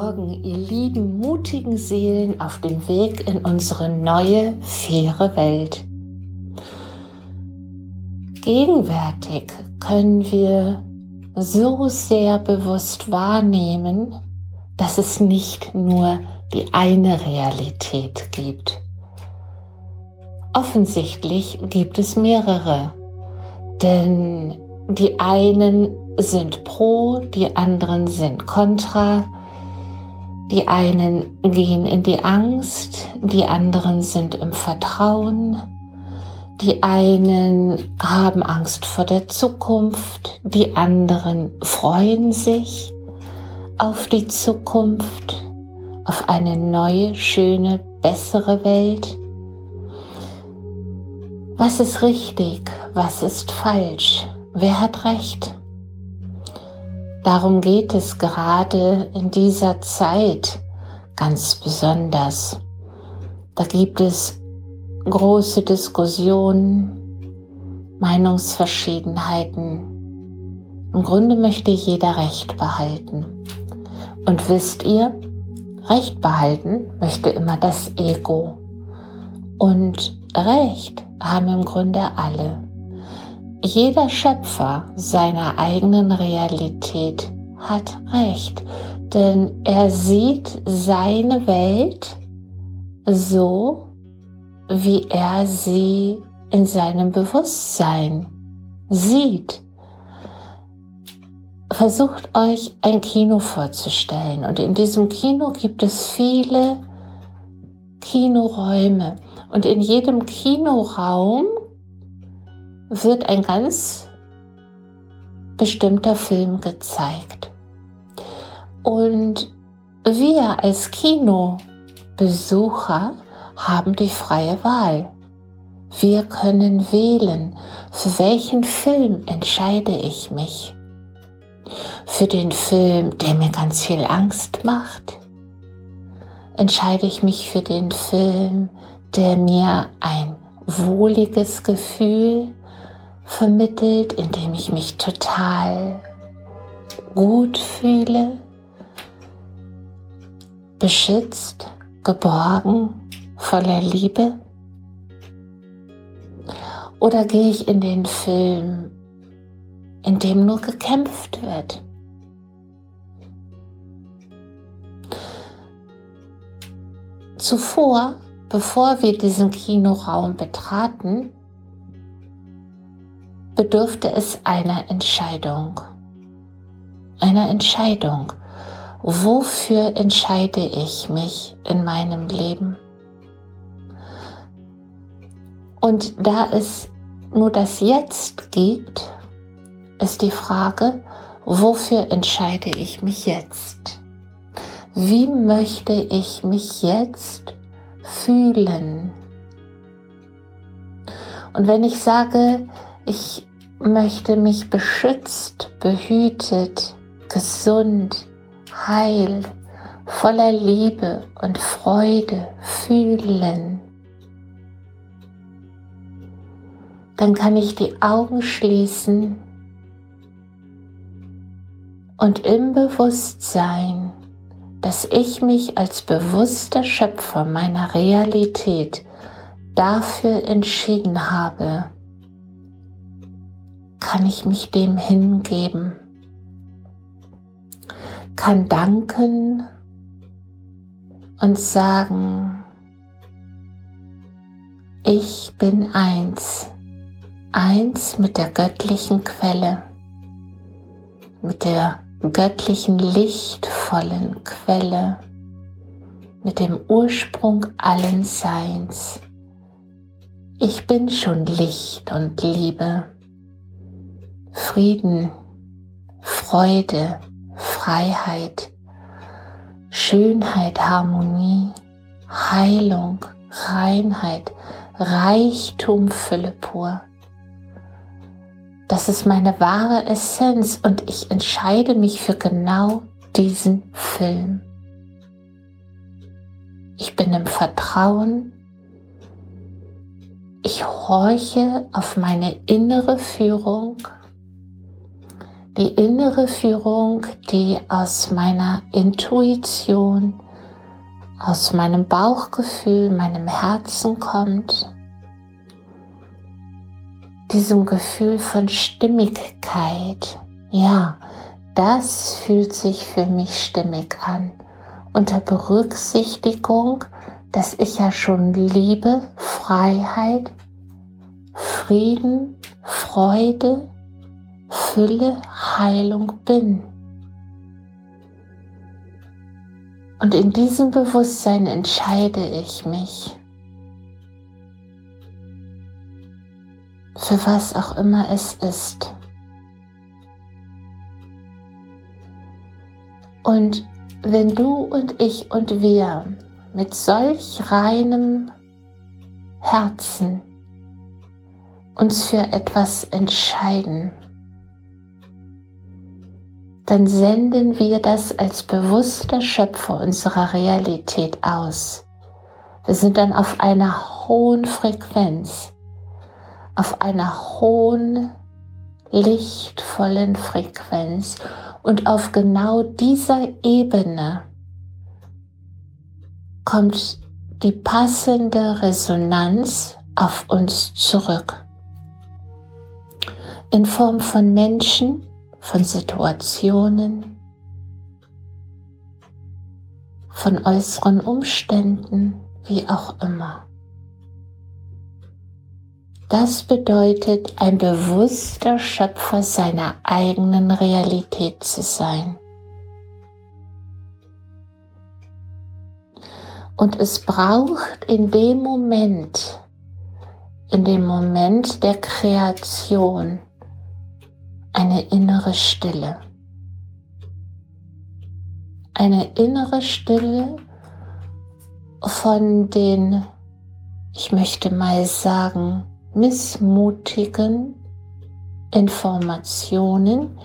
Morgen, ihr lieben, mutigen Seelen auf dem Weg in unsere neue, faire Welt. Gegenwärtig können wir so sehr bewusst wahrnehmen, dass es nicht nur die eine Realität gibt. Offensichtlich gibt es mehrere, denn die einen sind pro, die anderen sind kontra, die einen gehen in die Angst, die anderen sind im Vertrauen, die einen haben Angst vor der Zukunft, die anderen freuen sich auf die Zukunft, auf eine neue, schöne, bessere Welt. Was ist richtig? Was ist falsch? Wer hat recht? Darum geht es gerade in dieser Zeit ganz besonders. Da gibt es große Diskussionen, Meinungsverschiedenheiten. Im Grunde möchte jeder Recht behalten. Und wisst ihr, Recht behalten möchte immer das Ego. Und Recht haben im Grunde alle. Jeder Schöpfer seiner eigenen Realität hat Recht, denn er sieht seine Welt so, wie er sie in seinem Bewusstsein sieht. Versucht euch ein Kino vorzustellen und in diesem Kino gibt es viele Kinoräume und in jedem Kinoraum wird ein ganz bestimmter Film gezeigt. Und wir als Kinobesucher haben die freie Wahl. Wir können wählen, für welchen Film entscheide ich mich. Für den Film, der mir ganz viel Angst macht, entscheide ich mich für den Film, der mir ein wohliges Gefühl vermittelt, indem ich mich total gut fühle, beschützt, geborgen, voller Liebe? Oder gehe ich in den Film, in dem nur gekämpft wird? Zuvor, bevor wir diesen Kinoraum betraten, bedurfte es einer Entscheidung. Einer Entscheidung. Wofür entscheide ich mich in meinem Leben? Und da es nur das Jetzt gibt, ist die Frage, wofür entscheide ich mich jetzt? Wie möchte ich mich jetzt fühlen? Und wenn ich sage, ich möchte mich beschützt, behütet, gesund, heil, voller Liebe und Freude fühlen, dann kann ich die Augen schließen und im Bewusstsein, dass ich mich als bewusster Schöpfer meiner Realität dafür entschieden habe, kann ich mich dem hingeben, kann danken und sagen, ich bin eins, eins mit der göttlichen Quelle, mit der göttlichen lichtvollen Quelle, mit dem Ursprung allen Seins. Ich bin schon Licht und Liebe. Frieden, Freude, Freiheit, Schönheit, Harmonie, Heilung, Reinheit, Reichtum, Fülle pur. Das ist meine wahre Essenz und ich entscheide mich für genau diesen Film. Ich bin im Vertrauen. Ich horche auf meine innere Führung die innere Führung, die aus meiner Intuition, aus meinem Bauchgefühl, meinem Herzen kommt, diesem Gefühl von Stimmigkeit. Ja, das fühlt sich für mich stimmig an. Unter Berücksichtigung, dass ich ja schon Liebe, Freiheit, Frieden, Freude, Fülle, Heilung bin. Und in diesem Bewusstsein entscheide ich mich, für was auch immer es ist. Und wenn du und ich und wir mit solch reinem Herzen uns für etwas entscheiden, dann senden wir das als bewusster Schöpfer unserer Realität aus. Wir sind dann auf einer hohen Frequenz, auf einer hohen, lichtvollen Frequenz und auf genau dieser Ebene kommt die passende Resonanz auf uns zurück. In Form von Menschen, von Situationen, von äußeren Umständen, wie auch immer. Das bedeutet, ein bewusster Schöpfer seiner eigenen Realität zu sein. Und es braucht in dem Moment, in dem Moment der Kreation, eine innere Stille. Eine innere Stille von den, ich möchte mal sagen, missmutigen Informationen,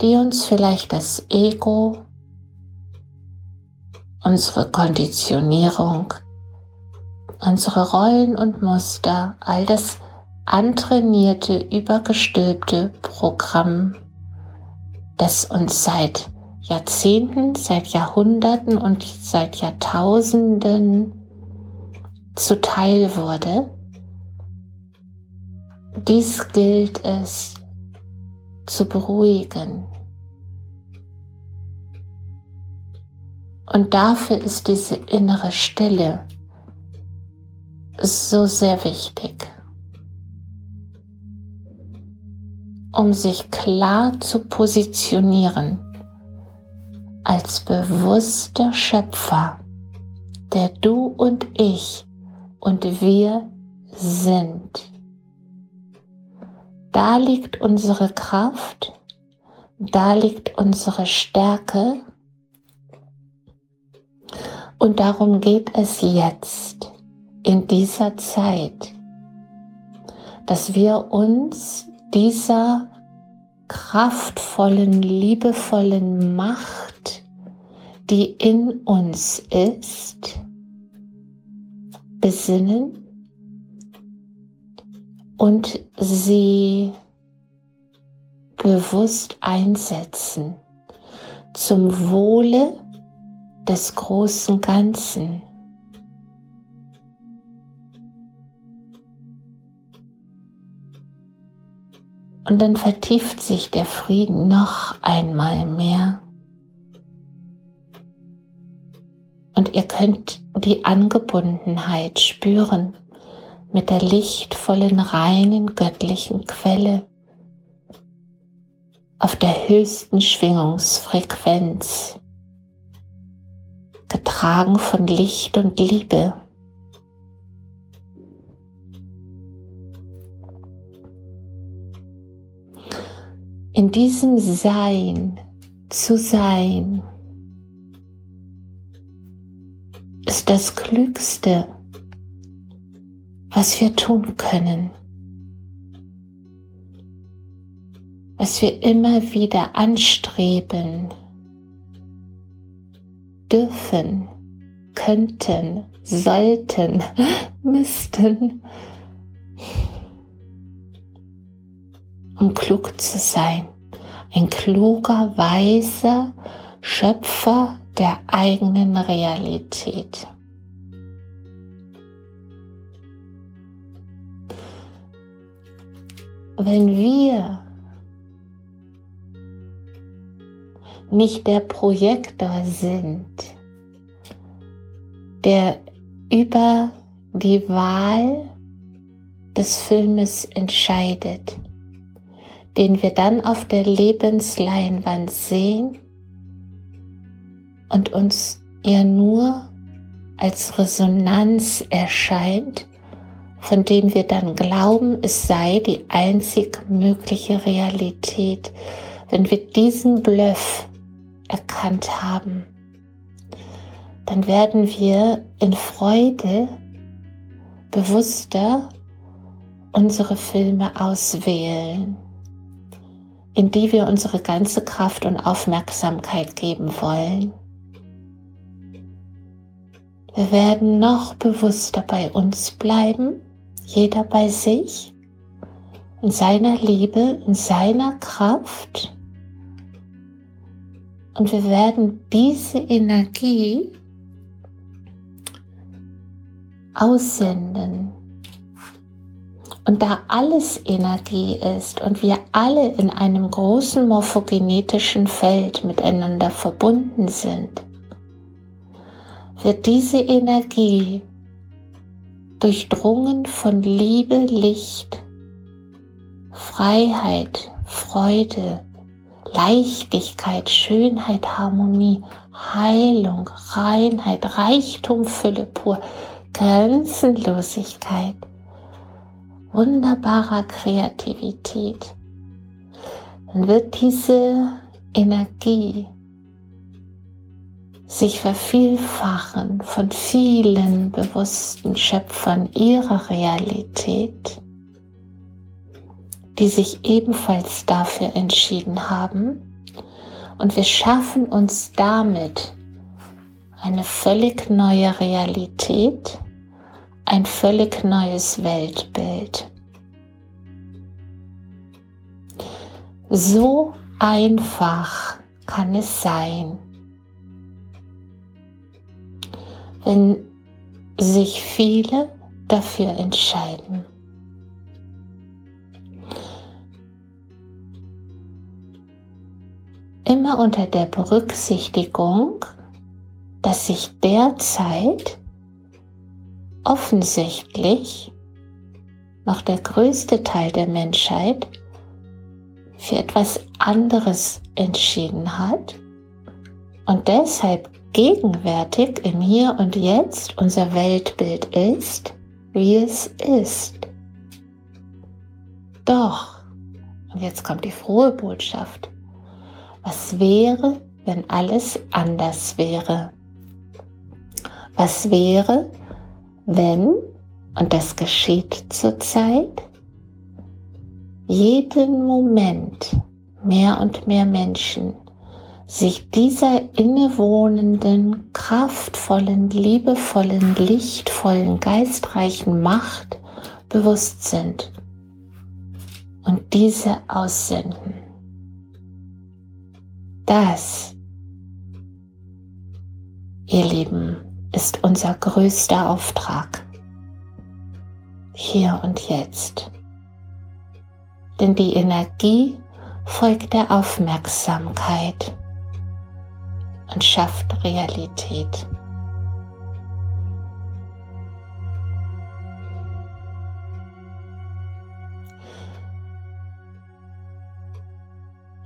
die uns vielleicht das Ego, unsere Konditionierung, unsere Rollen und Muster, all das antrainierte, übergestülpte Programm, das uns seit Jahrzehnten, seit Jahrhunderten und seit Jahrtausenden zuteil wurde. Dies gilt es zu beruhigen. Und dafür ist diese innere Stille so sehr wichtig. Um sich klar zu positionieren als bewusster Schöpfer, der du und ich und wir sind. Da liegt unsere Kraft, da liegt unsere Stärke und darum geht es jetzt in dieser Zeit, dass wir uns dieser kraftvollen, liebevollen Macht, die in uns ist, besinnen und sie bewusst einsetzen zum Wohle des großen Ganzen. Und dann vertieft sich der Frieden noch einmal mehr. Und ihr könnt die Angebundenheit spüren mit der lichtvollen, reinen, göttlichen Quelle auf der höchsten Schwingungsfrequenz, getragen von Licht und Liebe. In diesem Sein zu sein, ist das Klügste, was wir tun können, was wir immer wieder anstreben, dürfen, könnten, sollten, müssten. Um klug zu sein, ein kluger, weiser Schöpfer der eigenen Realität. Wenn wir nicht der Projektor sind, der über die Wahl des Filmes entscheidet, den wir dann auf der Lebensleinwand sehen und uns er nur als Resonanz erscheint, von dem wir dann glauben, es sei die einzig mögliche Realität. Wenn wir diesen Bluff erkannt haben, dann werden wir in Freude bewusster unsere Filme auswählen, in die wir unsere ganze Kraft und Aufmerksamkeit geben wollen. Wir werden noch bewusster bei uns bleiben, jeder bei sich, in seiner Liebe, in seiner Kraft. Und wir werden diese Energie aussenden. Und da alles Energie ist und wir alle in einem großen morphogenetischen Feld miteinander verbunden sind, wird diese Energie durchdrungen von Liebe, Licht, Freiheit, Freude, Leichtigkeit, Schönheit, Harmonie, Heilung, Reinheit, Reichtum, Fülle pur, Grenzenlosigkeit, wunderbarer Kreativität, dann wird diese Energie sich vervielfachen von vielen bewussten Schöpfern ihrer Realität, die sich ebenfalls dafür entschieden haben. Und wir schaffen uns damit eine völlig neue Realität, ein völlig neues Weltbild. So einfach kann es sein, wenn sich viele dafür entscheiden. Immer unter der Berücksichtigung, dass sich derzeit offensichtlich noch der größte Teil der Menschheit für etwas anderes entschieden hat und deshalb gegenwärtig im Hier und Jetzt unser Weltbild ist, wie es ist. Doch, und jetzt kommt die frohe Botschaft, was wäre, wenn alles anders wäre? Was wäre, wenn, und das geschieht zurzeit, jeden Moment mehr und mehr Menschen sich dieser innewohnenden, kraftvollen, liebevollen, lichtvollen, geistreichen Macht bewusst sind und diese aussenden. Das, ihr Lieben, ist unser größter Auftrag. Hier und jetzt. Denn die Energie folgt der Aufmerksamkeit und schafft Realität.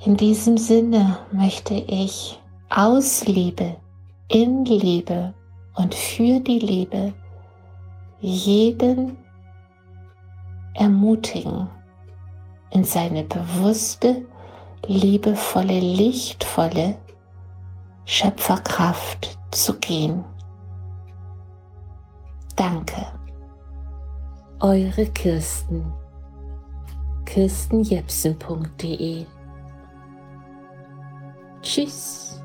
In diesem Sinne möchte ich aus Liebe, in Liebe und für die Liebe jeden ermutigen, in seine bewusste, liebevolle, lichtvolle Schöpferkraft zu gehen. Danke. Eure Kirsten. kirstenjepsen.de Tschüss.